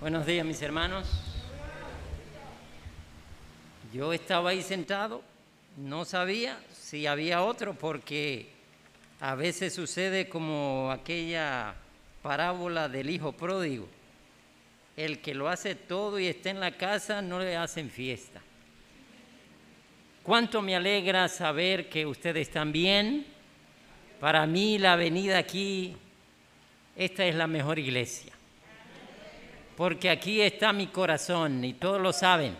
Buenos días, mis hermanos. Yo estaba ahí sentado, no sabía si había otro, porque a veces sucede como aquella parábola del hijo pródigo. El que lo hace todo y está en la casa no le hacen fiesta. Cuánto me alegra saber que ustedes están bien. Para mí la venida aquí, esta es la mejor iglesia. Porque aquí está mi corazón y todos lo saben.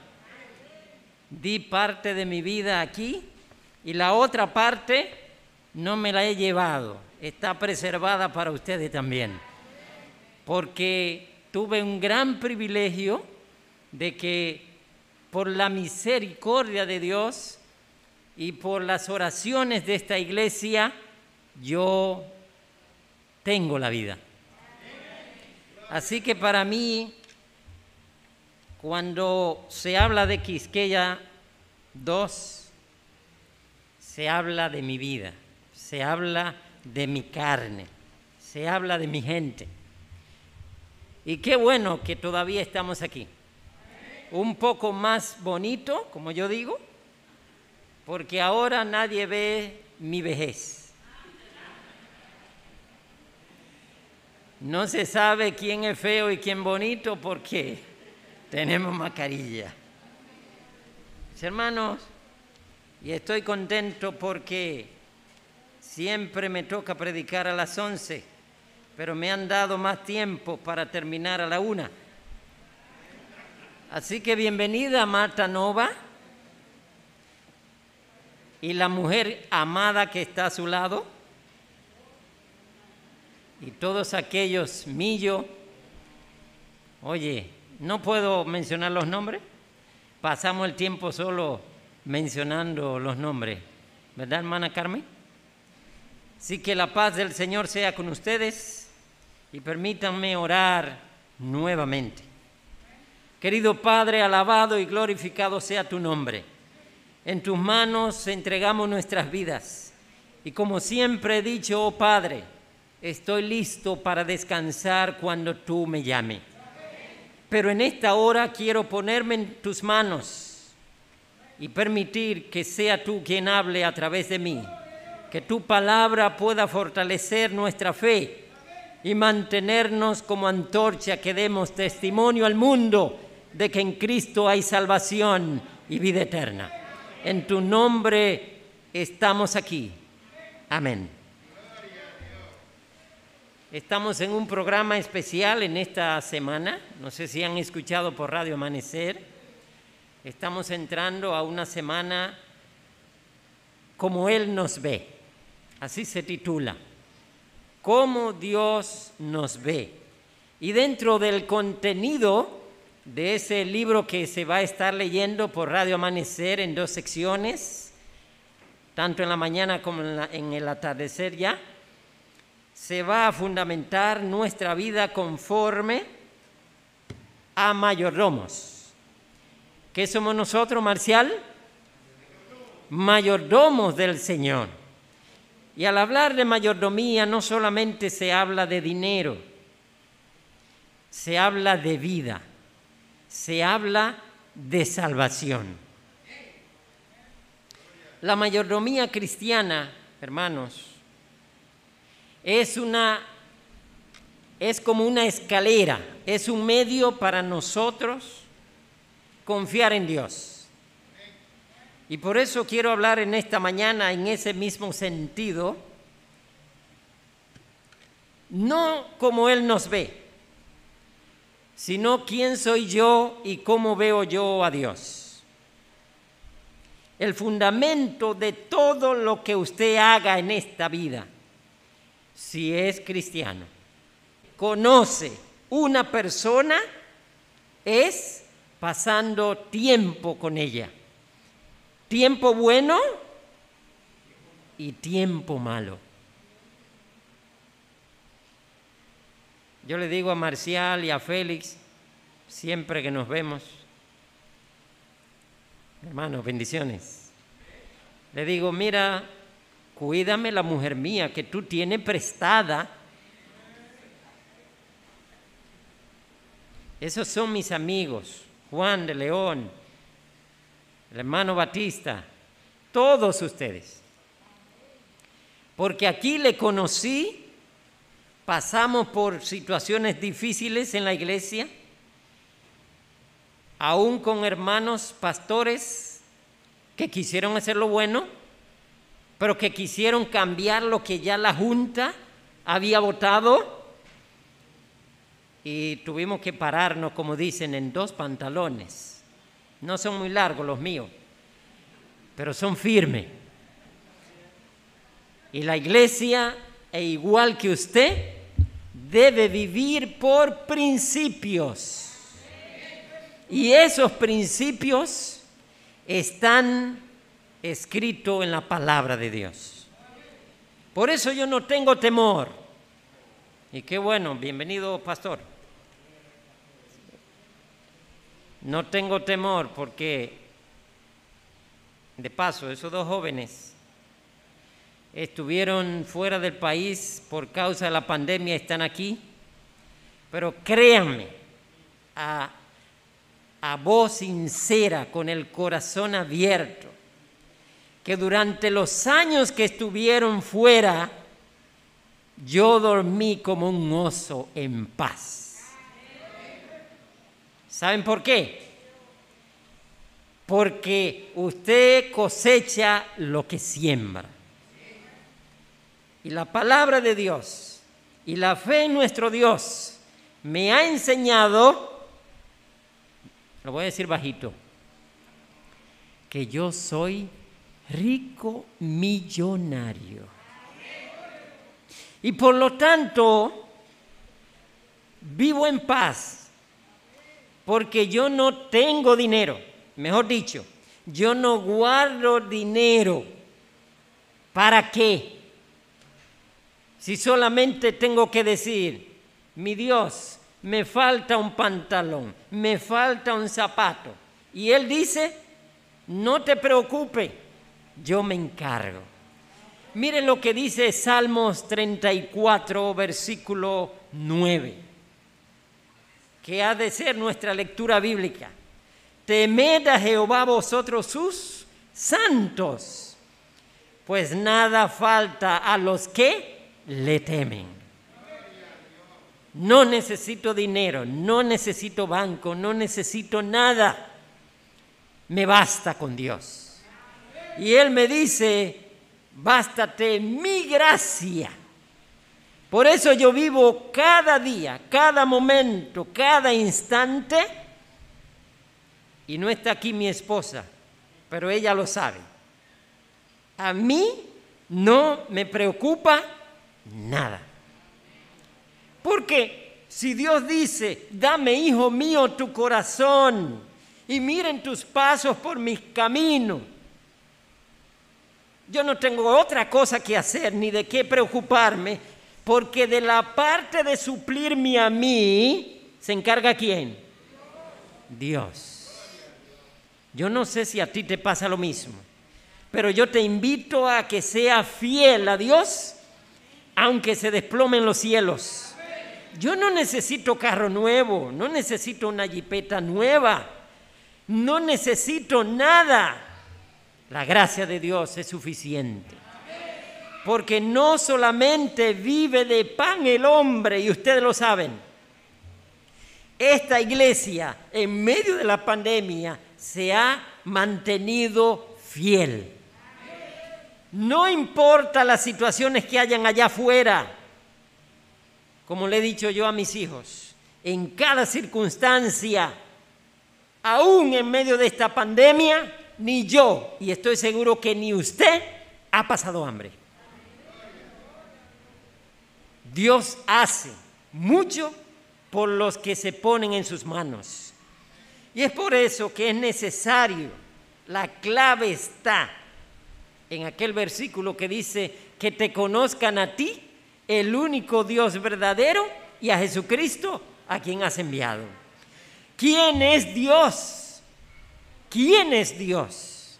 Di parte de mi vida aquí y la otra parte no me la he llevado. Está preservada para ustedes también. Porque tuve un gran privilegio de que por la misericordia de Dios y por las oraciones de esta iglesia, yo tengo la vida. Así que para mí, cuando se habla de Quisqueya 2, se habla de mi vida, se habla de mi carne, se habla de mi gente. Y qué bueno que todavía estamos aquí. Un poco más bonito, como yo digo, porque ahora nadie ve mi vejez. No se sabe quién es feo y quién bonito porque tenemos mascarilla. hermanos, y estoy contento porque siempre me toca predicar a las 11, pero me han dado más tiempo para terminar a la una. Así que bienvenida Marta Nova y la mujer amada que está a su lado y todos aquellos Millo. Oye, no puedo mencionar los nombres. Pasamos el tiempo solo mencionando los nombres. ¿Verdad, hermana Carmen? Así que la paz del Señor sea con ustedes y permítanme orar nuevamente. Querido Padre, alabado y glorificado sea tu nombre. En tus manos entregamos nuestras vidas. Y como siempre he dicho, oh Padre, estoy listo para descansar cuando tú me llames. Pero en esta hora quiero ponerme en tus manos y permitir que sea tú quien hable a través de mí. Que tu palabra pueda fortalecer nuestra fe y mantenernos como antorcha que demos testimonio al mundo de que en Cristo hay salvación y vida eterna. En tu nombre estamos aquí. Amén. Estamos en un programa especial en esta semana. No sé si han escuchado por Radio Amanecer. Estamos entrando a una semana como Él nos ve. Así se titula. Cómo Dios nos ve. Y dentro del contenido de ese libro que se va a estar leyendo por Radio Amanecer en dos secciones, tanto en la mañana como en, en el atardecer ya, se va a fundamentar nuestra vida conforme a mayordomos. ¿Qué somos nosotros, Marcial? Mayordomos del Señor. Y al hablar de mayordomía no solamente se habla de dinero, se habla de vida, se habla de salvación. La mayordomía cristiana, hermanos, es una es como una escalera, es un medio para nosotros confiar en Dios. Y por eso quiero hablar en esta mañana en ese mismo sentido, no como Él nos ve, sino quién soy yo y cómo veo yo a Dios. El fundamento de todo lo que usted haga en esta vida si es cristiano, conoce una persona, es pasando tiempo con ella. Tiempo bueno y tiempo malo. Yo le digo a Marcial y a Félix, siempre que nos vemos, hermanos, bendiciones. Le digo, mira, cuídame la mujer mía que tú tienes prestada. Esos son mis amigos, Juan de León, el hermano Batista, todos ustedes. Porque aquí le conocí, pasamos por situaciones difíciles en la iglesia, aún con hermanos pastores que quisieron hacer lo bueno, pero que quisieron cambiar lo que ya la Junta había votado y tuvimos que pararnos, como dicen, en dos pantalones. No son muy largos los míos, pero son firmes. Y la iglesia, e igual que usted, debe vivir por principios. Y esos principios están escritos en la palabra de Dios. Por eso yo no tengo temor. Y qué bueno, bienvenido pastor. No tengo temor porque, de paso, esos dos jóvenes estuvieron fuera del país por causa de la pandemia, están aquí, pero créanme, a, a voz sincera, con el corazón abierto, que durante los años que estuvieron fuera, yo dormí como un oso en paz. ¿Saben por qué? Porque usted cosecha lo que siembra. Y la palabra de Dios y la fe en nuestro Dios me ha enseñado, lo voy a decir bajito, que yo soy rico millonario. Y por lo tanto, vivo en paz porque yo no tengo dinero. Mejor dicho, yo no guardo dinero. ¿Para qué? Si solamente tengo que decir, mi Dios, me falta un pantalón, me falta un zapato. Y Él dice, no te preocupes, yo me encargo. Miren lo que dice Salmos 34, versículo 9 que ha de ser nuestra lectura bíblica. Temed a Jehová vosotros sus santos, pues nada falta a los que le temen. No necesito dinero, no necesito banco, no necesito nada. Me basta con Dios. Y Él me dice, bástate mi gracia por eso yo vivo cada día, cada momento, cada instante. Y no está aquí mi esposa, pero ella lo sabe. A mí no me preocupa nada. Porque si Dios dice, dame, hijo mío, tu corazón y miren tus pasos por mis caminos, yo no tengo otra cosa que hacer ni de qué preocuparme porque de la parte de suplirme a mí, ¿se encarga quién? Dios. Yo no sé si a ti te pasa lo mismo, pero yo te invito a que sea fiel a Dios, aunque se desplomen los cielos. Yo no necesito carro nuevo, no necesito una jipeta nueva, no necesito nada. La gracia de Dios es suficiente porque no solamente vive de pan el hombre, y ustedes lo saben, esta iglesia en medio de la pandemia se ha mantenido fiel. No importa las situaciones que hayan allá afuera, como le he dicho yo a mis hijos, en cada circunstancia, aún en medio de esta pandemia, ni yo, y estoy seguro que ni usted, ha pasado hambre. Dios hace mucho por los que se ponen en sus manos. Y es por eso que es necesario, la clave está en aquel versículo que dice que te conozcan a ti, el único Dios verdadero, y a Jesucristo, a quien has enviado. ¿Quién es Dios? ¿Quién es Dios?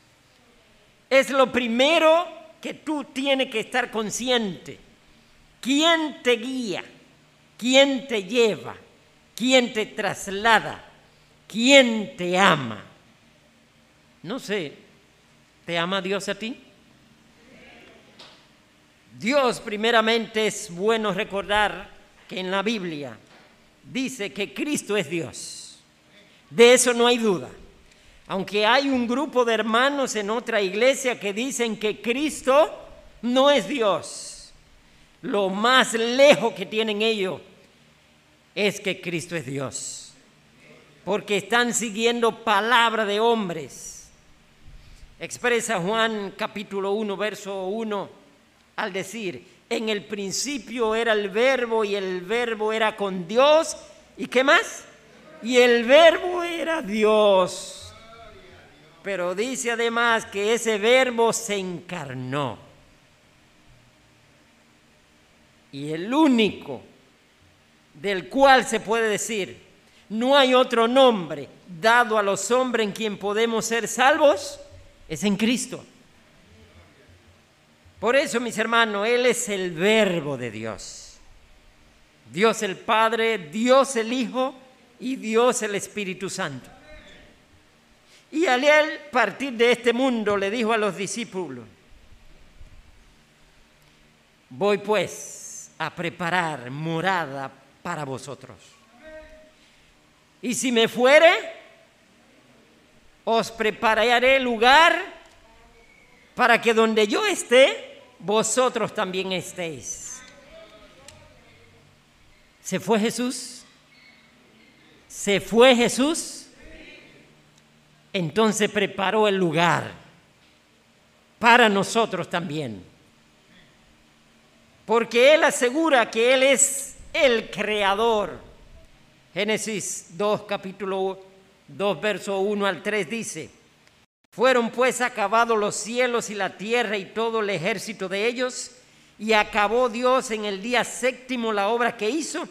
Es lo primero que tú tienes que estar consciente ¿Quién te guía? ¿Quién te lleva? ¿Quién te traslada? ¿Quién te ama? No sé, ¿te ama Dios a ti? Dios primeramente es bueno recordar que en la Biblia dice que Cristo es Dios. De eso no hay duda. Aunque hay un grupo de hermanos en otra iglesia que dicen que Cristo no es Dios. Lo más lejos que tienen ellos es que Cristo es Dios. Porque están siguiendo palabra de hombres. Expresa Juan capítulo 1, verso 1, al decir, en el principio era el verbo y el verbo era con Dios. ¿Y qué más? Y el verbo era Dios. Pero dice además que ese verbo se encarnó. Y el único del cual se puede decir, no hay otro nombre dado a los hombres en quien podemos ser salvos, es en Cristo. Por eso, mis hermanos, Él es el verbo de Dios. Dios el Padre, Dios el Hijo y Dios el Espíritu Santo. Y al él partir de este mundo le dijo a los discípulos, voy pues a preparar morada para vosotros. Y si me fuere, os prepararé lugar para que donde yo esté, vosotros también estéis. ¿Se fue Jesús? ¿Se fue Jesús? Entonces preparó el lugar para nosotros también. Porque Él asegura que Él es el creador. Génesis 2, capítulo 2, verso 1 al 3 dice, fueron pues acabados los cielos y la tierra y todo el ejército de ellos, y acabó Dios en el día séptimo la obra que hizo,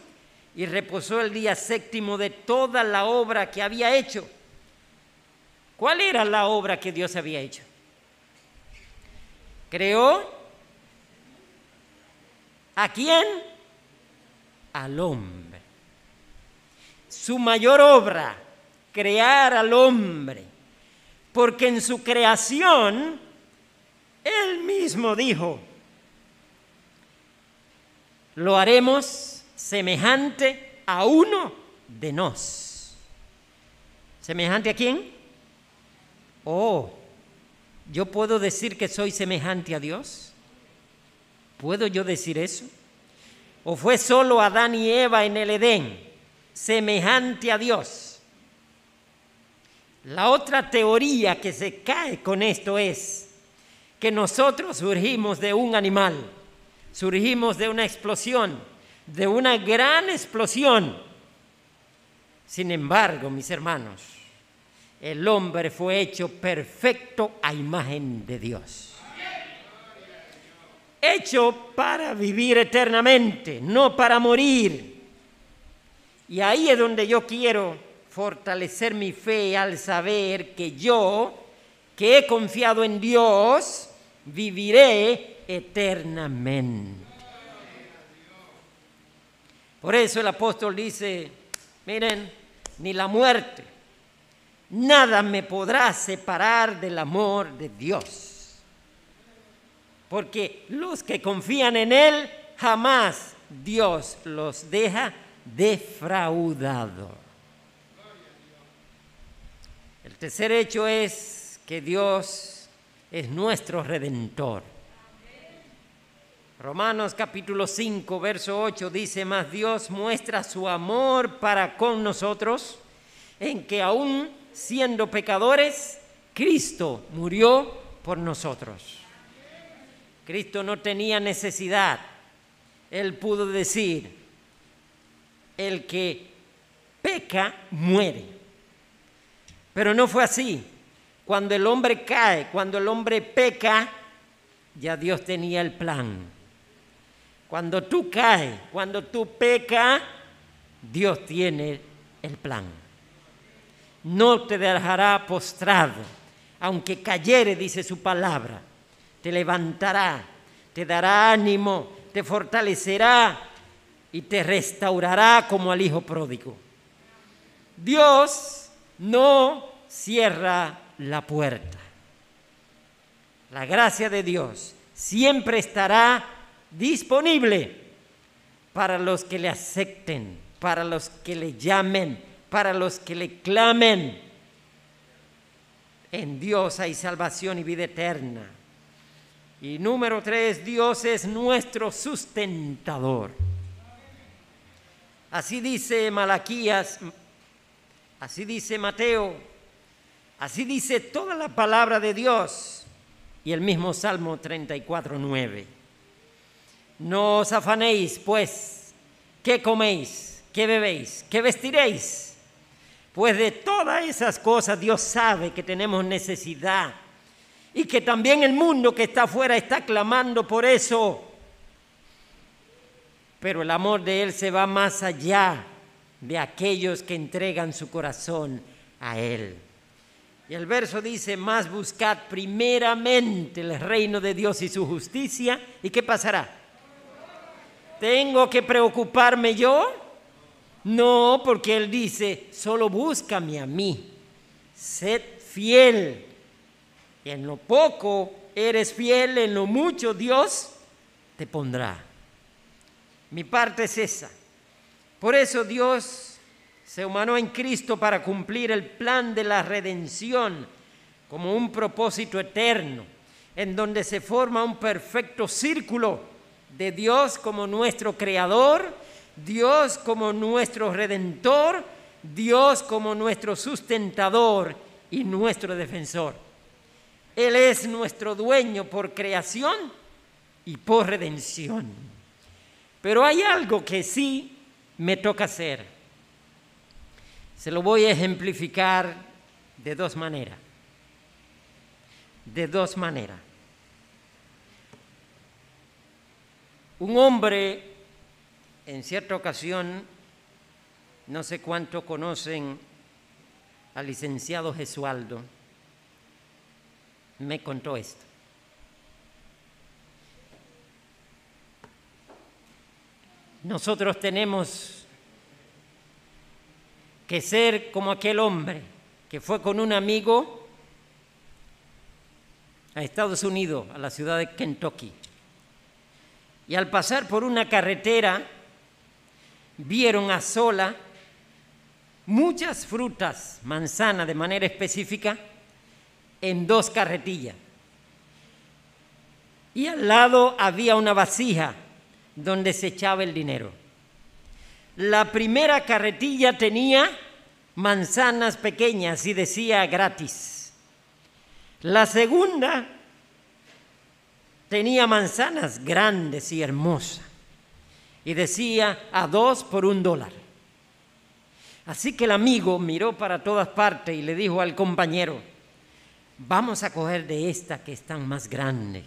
y reposó el día séptimo de toda la obra que había hecho ¿Cuál era la obra que Dios había hecho? Creó a quién? Al hombre. Su mayor obra, crear al hombre. Porque en su creación, él mismo dijo, lo haremos semejante a uno de nos. ¿Semejante a quién? Oh, ¿yo puedo decir que soy semejante a Dios? ¿Puedo yo decir eso? ¿O fue solo Adán y Eva en el Edén, semejante a Dios? La otra teoría que se cae con esto es que nosotros surgimos de un animal, surgimos de una explosión, de una gran explosión. Sin embargo, mis hermanos, el hombre fue hecho perfecto a imagen de Dios. Hecho para vivir eternamente, no para morir. Y ahí es donde yo quiero fortalecer mi fe al saber que yo, que he confiado en Dios, viviré eternamente. Por eso el apóstol dice, miren, ni la muerte, nada me podrá separar del amor de Dios. Porque los que confían en Él, jamás Dios los deja defraudado. El tercer hecho es que Dios es nuestro redentor. Romanos capítulo 5, verso 8 dice, más Dios muestra su amor para con nosotros en que aún siendo pecadores, Cristo murió por nosotros. Cristo no tenía necesidad. Él pudo decir, el que peca muere. Pero no fue así. Cuando el hombre cae, cuando el hombre peca, ya Dios tenía el plan. Cuando tú caes, cuando tú pecas, Dios tiene el plan no te dejará postrado, aunque cayere, dice su palabra, te levantará, te dará ánimo, te fortalecerá y te restaurará como al Hijo pródigo. Dios no cierra la puerta. La gracia de Dios siempre estará disponible para los que le acepten, para los que le llamen, para los que le clamen. En Dios hay salvación y vida eterna. Y número tres, Dios es nuestro sustentador. Así dice Malaquías, así dice Mateo, así dice toda la palabra de Dios y el mismo Salmo 34, 9. No os afanéis, pues, ¿qué coméis? ¿Qué bebéis? ¿Qué vestiréis? Pues de todas esas cosas Dios sabe que tenemos necesidad y que también el mundo que está afuera está clamando por eso. Pero el amor de Él se va más allá de aquellos que entregan su corazón a Él. Y el verso dice, más buscad primeramente el reino de Dios y su justicia. ¿Y qué pasará? ¿Tengo que preocuparme yo? No, porque Él dice, solo búscame a mí. Sed fiel. En lo poco eres fiel, en lo mucho Dios te pondrá. Mi parte es esa. Por eso Dios se humanó en Cristo para cumplir el plan de la redención como un propósito eterno, en donde se forma un perfecto círculo de Dios como nuestro creador, Dios como nuestro redentor, Dios como nuestro sustentador y nuestro defensor. Él es nuestro dueño por creación y por redención. Pero hay algo que sí me toca hacer. Se lo voy a ejemplificar de dos maneras. De dos maneras. Un hombre, en cierta ocasión, no sé cuánto conocen al licenciado Jesualdo, me contó esto. Nosotros tenemos que ser como aquel hombre que fue con un amigo a Estados Unidos, a la ciudad de Kentucky. Y al pasar por una carretera, vieron a sola muchas frutas, manzana de manera específica, en dos carretillas. Y al lado había una vasija donde se echaba el dinero. La primera carretilla tenía manzanas pequeñas y decía gratis. La segunda tenía manzanas grandes y hermosas y decía a dos por un dólar. Así que el amigo miró para todas partes y le dijo al compañero, vamos a coger de esta que están más grande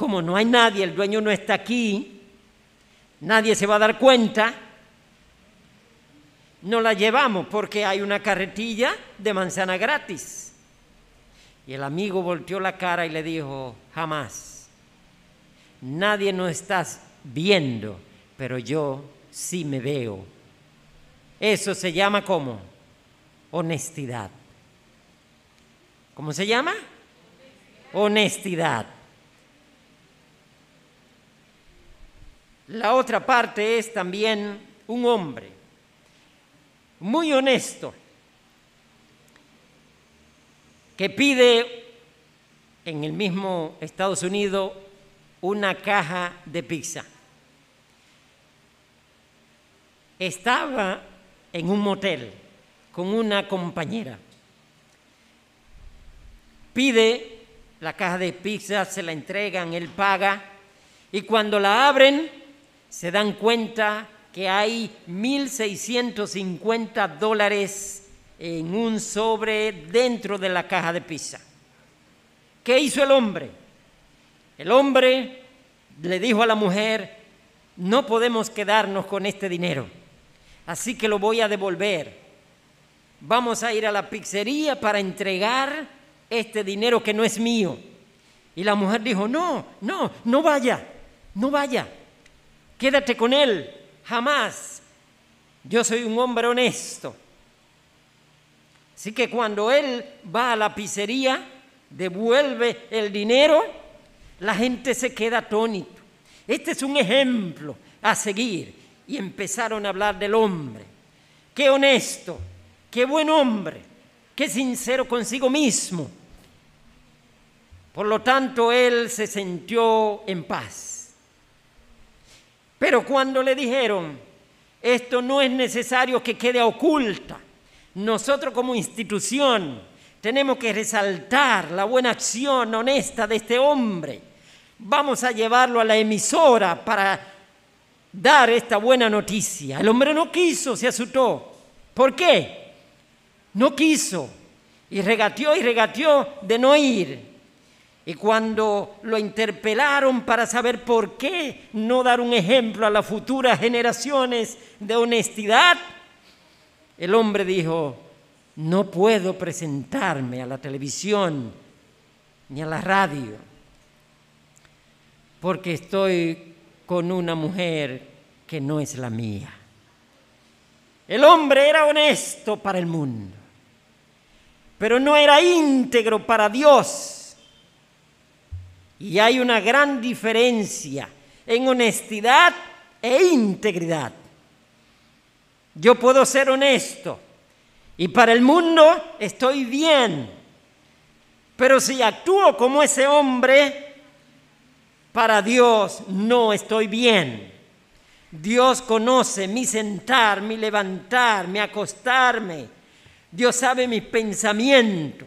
como no hay nadie, el dueño no está aquí, nadie se va a dar cuenta, no la llevamos porque hay una carretilla de manzana gratis. Y el amigo volteó la cara y le dijo, jamás, nadie nos está viendo, pero yo sí me veo. Eso se llama como honestidad. ¿Cómo se llama? Honestidad. La otra parte es también un hombre muy honesto que pide en el mismo Estados Unidos una caja de pizza. Estaba en un motel con una compañera. Pide la caja de pizza, se la entregan, él paga y cuando la abren se dan cuenta que hay 1.650 dólares en un sobre dentro de la caja de pizza. ¿Qué hizo el hombre? El hombre le dijo a la mujer, no podemos quedarnos con este dinero, así que lo voy a devolver. Vamos a ir a la pizzería para entregar este dinero que no es mío. Y la mujer dijo, no, no, no vaya, no vaya quédate con él, jamás. Yo soy un hombre honesto. Así que cuando él va a la pizzería, devuelve el dinero, la gente se queda atónito. Este es un ejemplo a seguir. Y empezaron a hablar del hombre. Qué honesto, qué buen hombre, qué sincero consigo mismo. Por lo tanto, él se sintió en paz. Pero cuando le dijeron, esto no es necesario que quede oculta, nosotros como institución tenemos que resaltar la buena acción honesta de este hombre. Vamos a llevarlo a la emisora para dar esta buena noticia. El hombre no quiso, se asustó. ¿Por qué? No quiso. Y regateó y regateó de no ir. Y cuando lo interpelaron para saber por qué no dar un ejemplo a las futuras generaciones de honestidad, el hombre dijo, no puedo presentarme a la televisión ni a la radio, porque estoy con una mujer que no es la mía. El hombre era honesto para el mundo, pero no era íntegro para Dios. Y hay una gran diferencia en honestidad e integridad. Yo puedo ser honesto y para el mundo estoy bien, pero si actúo como ese hombre, para Dios no estoy bien. Dios conoce mi sentar, mi levantar, mi acostarme. Dios sabe mis pensamientos.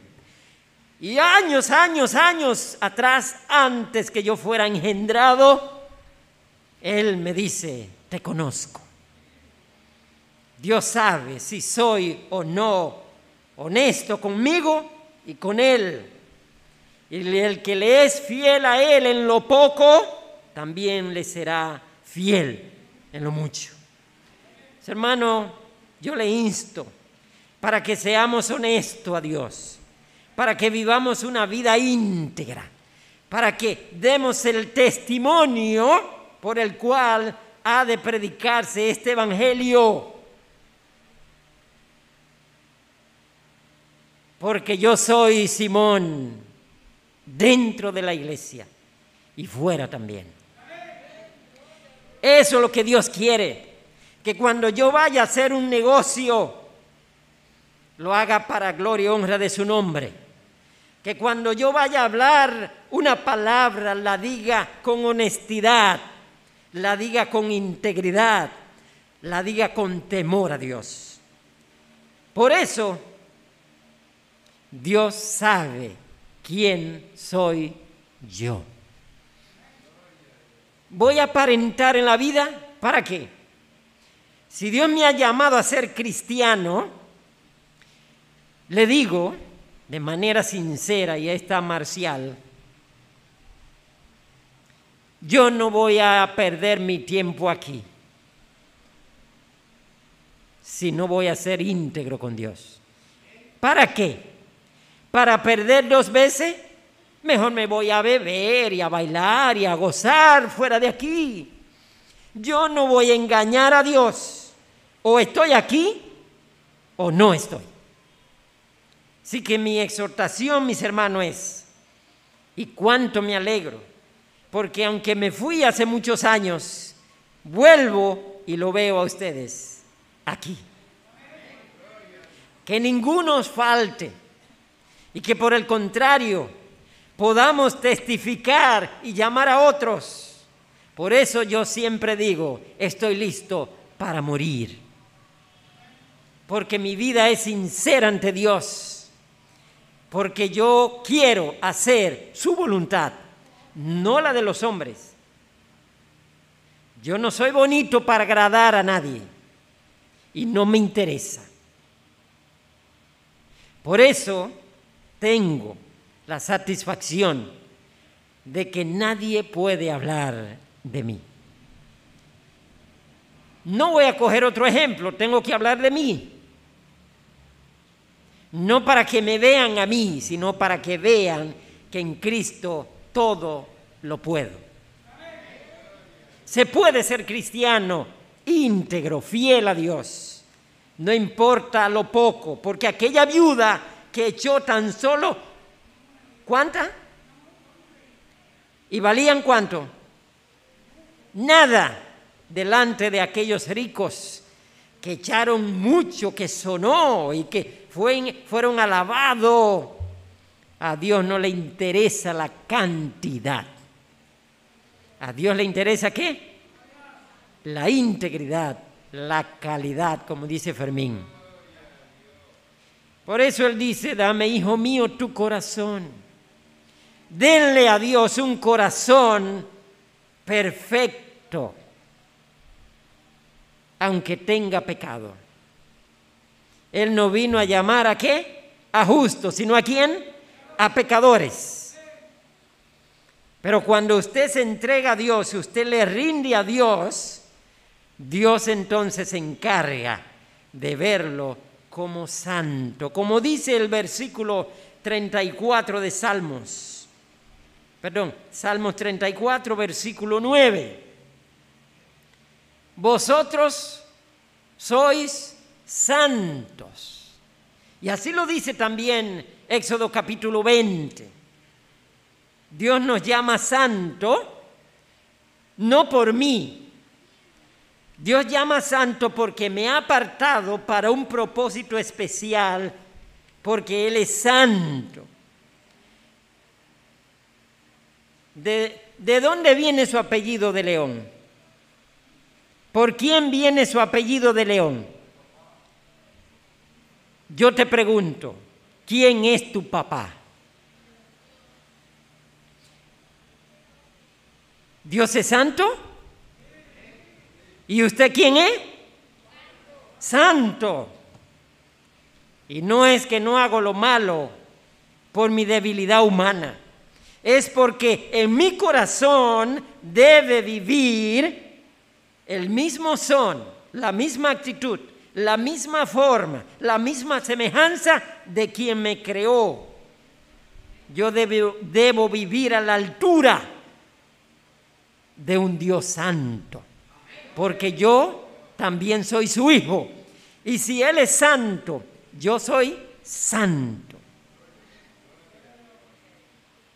Y años, años, años atrás, antes que yo fuera engendrado, Él me dice, te conozco. Dios sabe si soy o no honesto conmigo y con Él. Y el que le es fiel a Él en lo poco, también le será fiel en lo mucho. Hermano, yo le insto para que seamos honestos a Dios para que vivamos una vida íntegra, para que demos el testimonio por el cual ha de predicarse este Evangelio. Porque yo soy Simón dentro de la iglesia y fuera también. Eso es lo que Dios quiere, que cuando yo vaya a hacer un negocio, lo haga para gloria y honra de su nombre que cuando yo vaya a hablar una palabra la diga con honestidad, la diga con integridad, la diga con temor a Dios. Por eso, Dios sabe quién soy yo. ¿Voy a aparentar en la vida? ¿Para qué? Si Dios me ha llamado a ser cristiano, le digo de manera sincera y esta marcial, yo no voy a perder mi tiempo aquí si no voy a ser íntegro con Dios. ¿Para qué? ¿Para perder dos veces? Mejor me voy a beber y a bailar y a gozar fuera de aquí. Yo no voy a engañar a Dios. O estoy aquí o no estoy. Así que mi exhortación, mis hermanos, es, y cuánto me alegro, porque aunque me fui hace muchos años, vuelvo y lo veo a ustedes aquí. Que ninguno os falte y que por el contrario podamos testificar y llamar a otros. Por eso yo siempre digo, estoy listo para morir. Porque mi vida es sincera ante Dios porque yo quiero hacer su voluntad, no la de los hombres. Yo no soy bonito para agradar a nadie y no me interesa. Por eso tengo la satisfacción de que nadie puede hablar de mí. No voy a coger otro ejemplo, tengo que hablar de mí no para que me vean a mí, sino para que vean que en Cristo todo lo puedo. Se puede ser cristiano íntegro, fiel a Dios. No importa lo poco, porque aquella viuda que echó tan solo, ¿cuánta? ¿Y valían cuánto? Nada delante de aquellos ricos que echaron mucho, que sonó y que fueron alabados. A Dios no le interesa la cantidad. A Dios le interesa qué? La integridad, la calidad, como dice Fermín. Por eso Él dice, dame, hijo mío, tu corazón. Denle a Dios un corazón perfecto, aunque tenga pecado. Él no vino a llamar a qué? A justos, sino a quién? A pecadores. Pero cuando usted se entrega a Dios usted le rinde a Dios, Dios entonces se encarga de verlo como santo, como dice el versículo 34 de Salmos. Perdón, Salmos 34, versículo 9. Vosotros sois santos. Y así lo dice también Éxodo capítulo 20. Dios nos llama santo no por mí. Dios llama santo porque me ha apartado para un propósito especial, porque Él es santo. ¿De, ¿De, dónde viene su apellido de león? ¿Por quién viene su apellido de león? Yo te pregunto, ¿quién es tu papá? ¿Dios es santo? ¿Y usted quién es? Santo. Y no es que no hago lo malo por mi debilidad humana. Es porque en mi corazón debe vivir el mismo son, la misma actitud, la misma forma, la misma semejanza de quien me creó. Yo debo, debo vivir a la altura de un Dios santo, porque yo también soy su hijo. Y si Él es santo, yo soy santo.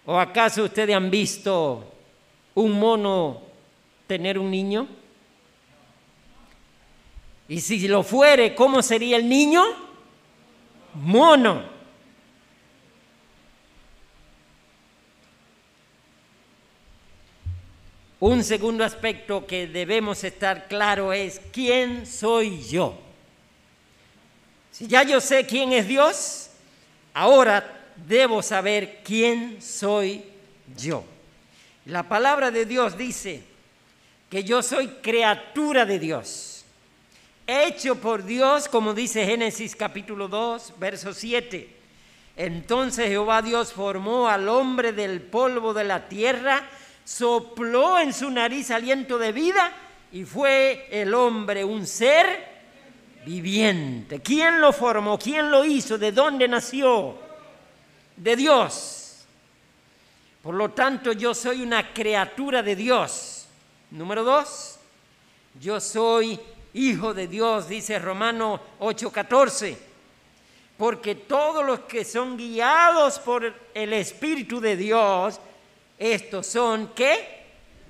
¿O acaso ustedes han visto un mono tener un niño? Y si lo fuere, ¿cómo sería el niño? Mono. Un segundo aspecto que debemos estar claro es quién soy yo. Si ya yo sé quién es Dios, ahora debo saber quién soy yo. La palabra de Dios dice que yo soy criatura de Dios hecho por Dios, como dice Génesis capítulo 2, verso 7. Entonces Jehová Dios formó al hombre del polvo de la tierra, sopló en su nariz aliento de vida y fue el hombre un ser viviente. ¿Quién lo formó? ¿Quién lo hizo? ¿De dónde nació? De Dios. Por lo tanto, yo soy una criatura de Dios. Número dos, yo soy hijo de Dios, dice Romano 8:14. Porque todos los que son guiados por el Espíritu de Dios, estos son qué?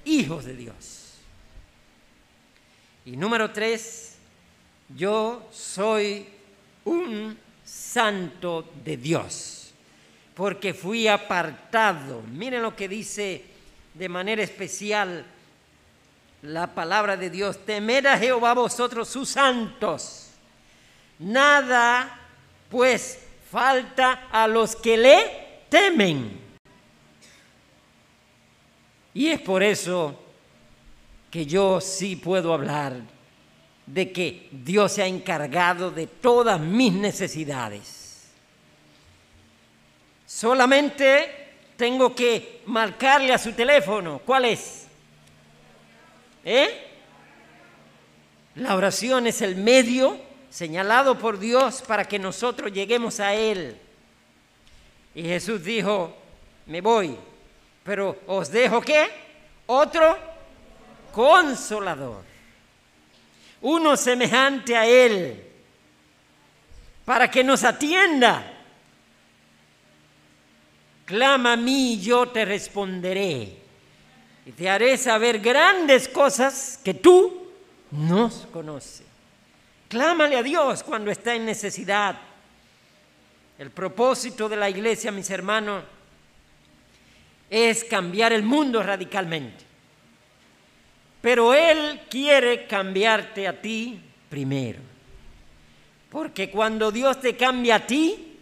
Hijos de Dios. Y número tres, yo soy un santo de Dios, porque fui apartado. Miren lo que dice de manera especial la palabra de Dios, temed a Jehová vosotros sus santos. Nada pues falta a los que le temen. Y es por eso que yo sí puedo hablar de que Dios se ha encargado de todas mis necesidades. Solamente tengo que marcarle a su teléfono. ¿Cuál es? ¿Eh? La oración es el medio señalado por Dios para que nosotros lleguemos a Él. Y Jesús dijo, me voy, pero os dejo qué? Otro consolador. uno semejante a Él, para que nos atienda. Clama a mí y yo te responderé. Y te haré saber grandes cosas que tú no conoces. Clámale a Dios cuando está en necesidad. El propósito de la iglesia, mis hermanos, es cambiar el mundo radicalmente. Pero Él quiere cambiarte a ti primero. Porque cuando Dios te cambia a ti,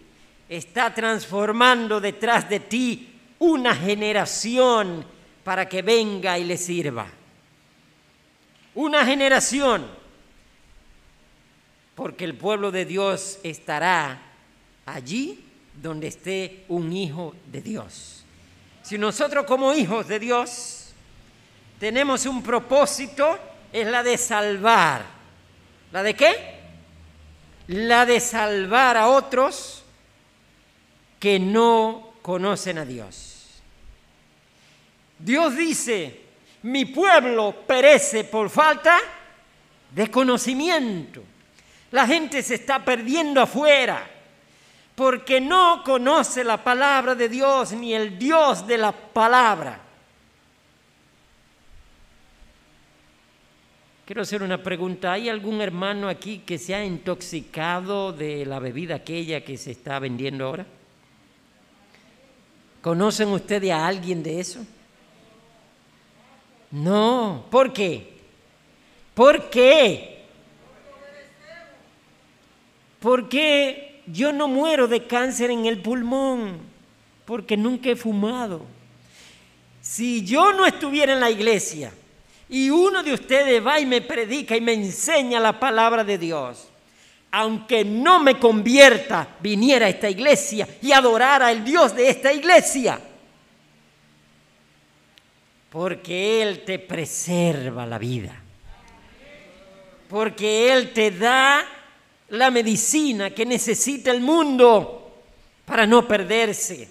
está transformando detrás de ti una generación para que venga y le sirva. Una generación, porque el pueblo de Dios estará allí donde esté un hijo de Dios. Si nosotros como hijos de Dios tenemos un propósito, es la de salvar. ¿La de qué? La de salvar a otros que no conocen a Dios. Dios dice, mi pueblo perece por falta de conocimiento. La gente se está perdiendo afuera porque no conoce la palabra de Dios ni el Dios de la palabra. Quiero hacer una pregunta. ¿Hay algún hermano aquí que se ha intoxicado de la bebida aquella que se está vendiendo ahora? ¿Conocen ustedes a alguien de eso? No. ¿Por qué? ¿Por qué? Porque yo no muero de cáncer en el pulmón porque nunca he fumado. Si yo no estuviera en la iglesia y uno de ustedes va y me predica y me enseña la palabra de Dios, aunque no me convierta, viniera a esta iglesia y adorara al Dios de esta iglesia. Porque Él te preserva la vida. Porque Él te da la medicina que necesita el mundo para no perderse.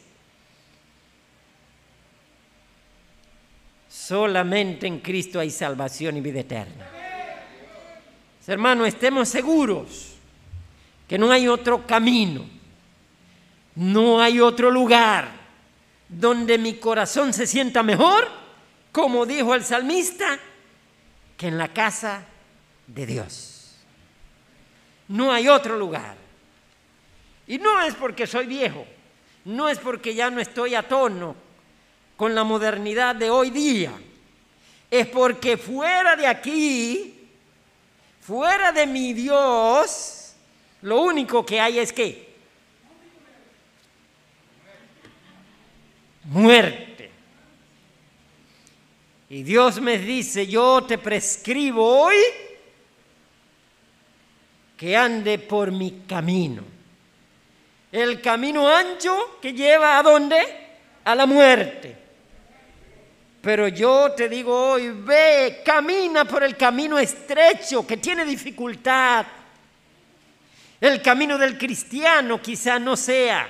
Solamente en Cristo hay salvación y vida eterna. Hermanos, estemos seguros que no hay otro camino, no hay otro lugar donde mi corazón se sienta mejor, como dijo el salmista, que en la casa de Dios. No hay otro lugar. Y no es porque soy viejo, no es porque ya no estoy a tono con la modernidad de hoy día. Es porque fuera de aquí, fuera de mi Dios, lo único que hay es que muerte. Y Dios me dice, yo te prescribo hoy que ande por mi camino. El camino ancho que lleva a dónde? A la muerte. Pero yo te digo hoy, ve, camina por el camino estrecho que tiene dificultad. El camino del cristiano quizá no sea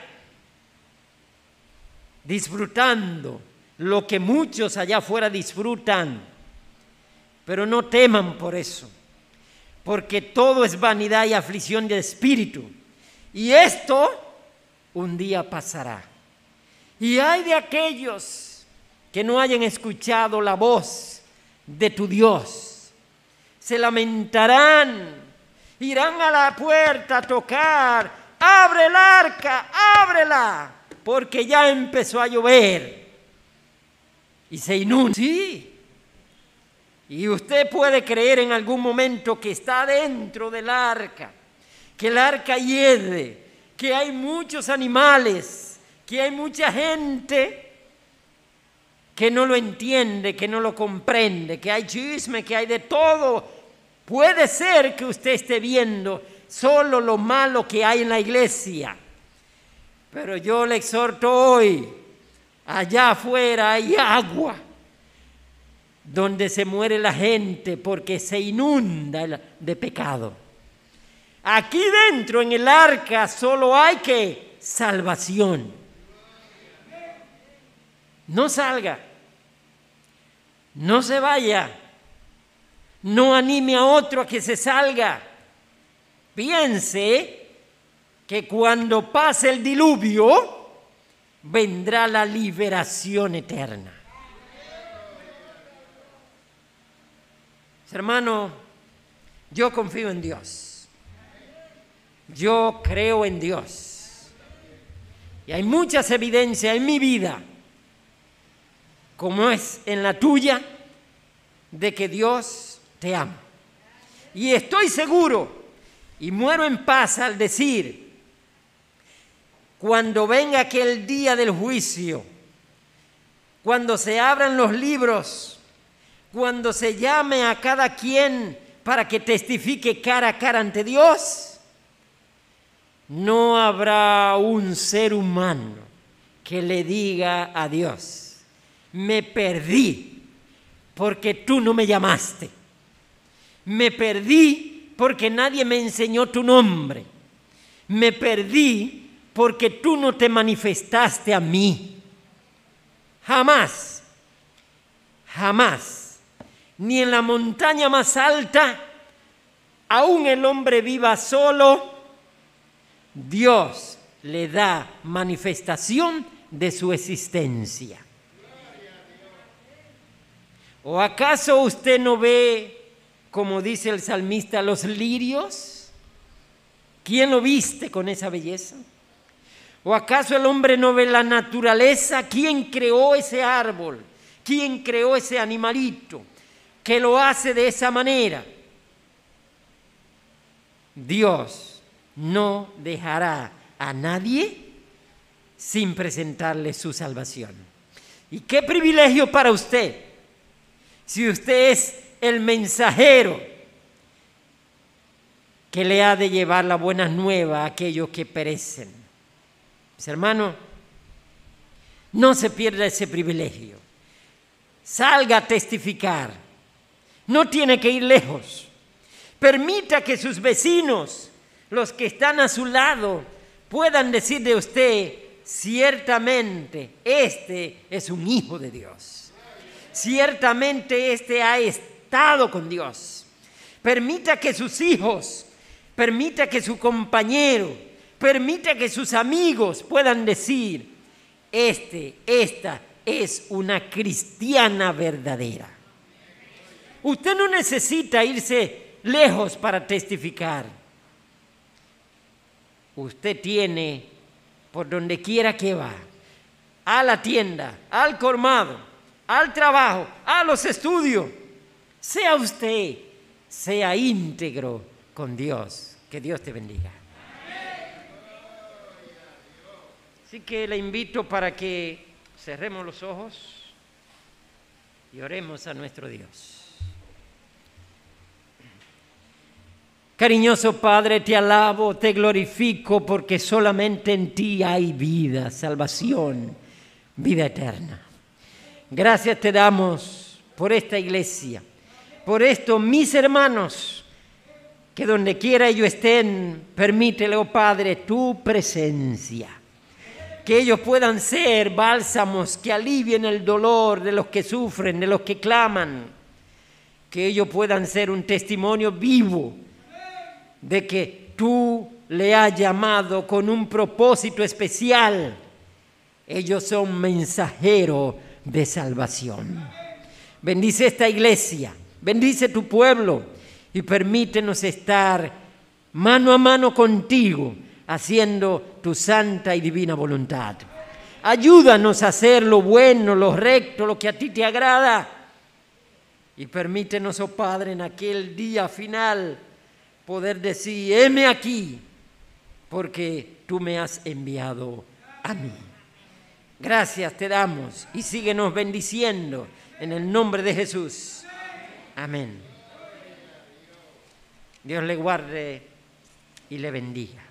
disfrutando lo que muchos allá afuera disfrutan, pero no teman por eso porque todo es vanidad y aflicción de espíritu. Y esto un día pasará. Y hay de aquellos que no hayan escuchado la voz de tu Dios. Se lamentarán, irán a la puerta a tocar, abre el arca, ábrela, porque ya empezó a llover. Y se inunda. Sí, y usted puede creer en algún momento que está dentro del arca, que el arca hiede, que hay muchos animales, que hay mucha gente que no lo entiende, que no lo comprende, que hay chisme, que hay de todo. Puede ser que usted esté viendo solo lo malo que hay en la iglesia. Pero yo le exhorto hoy, allá afuera hay agua donde se muere la gente porque se inunda de pecado. Aquí dentro en el arca solo hay que salvación. No salga, no se vaya, No anime a otro a que se salga. Piense que cuando pase el diluvio vendrá la liberación eterna. Hermano, yo confío en Dios. Yo creo en Dios. Y hay muchas evidencias en mi vida, como es en la tuya, de que Dios te ama. Y estoy seguro y muero en paz al decir, cuando venga aquel día del juicio, cuando se abran los libros, cuando se llame a cada quien para que testifique cara a cara ante Dios, no habrá un ser humano que le diga a Dios, me perdí porque tú no me llamaste, me perdí porque nadie me enseñó tu nombre, me perdí porque tú no te manifestaste a mí. Jamás, jamás ni en la montaña más alta, aún el hombre viva solo, Dios le da manifestación de su existencia. ¿O acaso usted no ve, como dice el salmista, los lirios? ¿Quién lo viste con esa belleza? ¿O acaso el hombre no ve la naturaleza? ¿Quién creó ese árbol? ¿Quién creó ese animalito? Que lo hace de esa manera. Dios no dejará a nadie sin presentarle su salvación. Y qué privilegio para usted, si usted es el mensajero que le ha de llevar la buena nueva a aquellos que perecen. Mis hermanos, no se pierda ese privilegio. Salga a testificar no tiene que ir lejos. Permita que sus vecinos, los que están a su lado, puedan decir de usted, ciertamente, este es un hijo de Dios. Ciertamente este ha estado con Dios. Permita que sus hijos, permita que su compañero, permita que sus amigos puedan decir, este, esta es una cristiana verdadera. Usted no necesita irse lejos para testificar. Usted tiene por donde quiera que va, a la tienda, al colmado, al trabajo, a los estudios. Sea usted, sea íntegro con Dios. Que Dios te bendiga. Así que le invito para que cerremos los ojos y oremos a nuestro Dios. Cariñoso Padre, te alabo, te glorifico porque solamente en ti hay vida, salvación, vida eterna. Gracias te damos por esta iglesia, por esto, mis hermanos, que donde quiera ellos estén, permítele, oh Padre, tu presencia. Que ellos puedan ser bálsamos que alivien el dolor de los que sufren, de los que claman. Que ellos puedan ser un testimonio vivo de que tú le has llamado con un propósito especial. Ellos son mensajeros de salvación. Bendice esta iglesia, bendice tu pueblo y permítenos estar mano a mano contigo haciendo tu santa y divina voluntad. Ayúdanos a hacer lo bueno, lo recto, lo que a ti te agrada. Y permítenos, oh Padre, en aquel día final poder decir, heme aquí, porque tú me has enviado a mí. Gracias te damos y síguenos bendiciendo en el nombre de Jesús. Amén. Dios le guarde y le bendiga.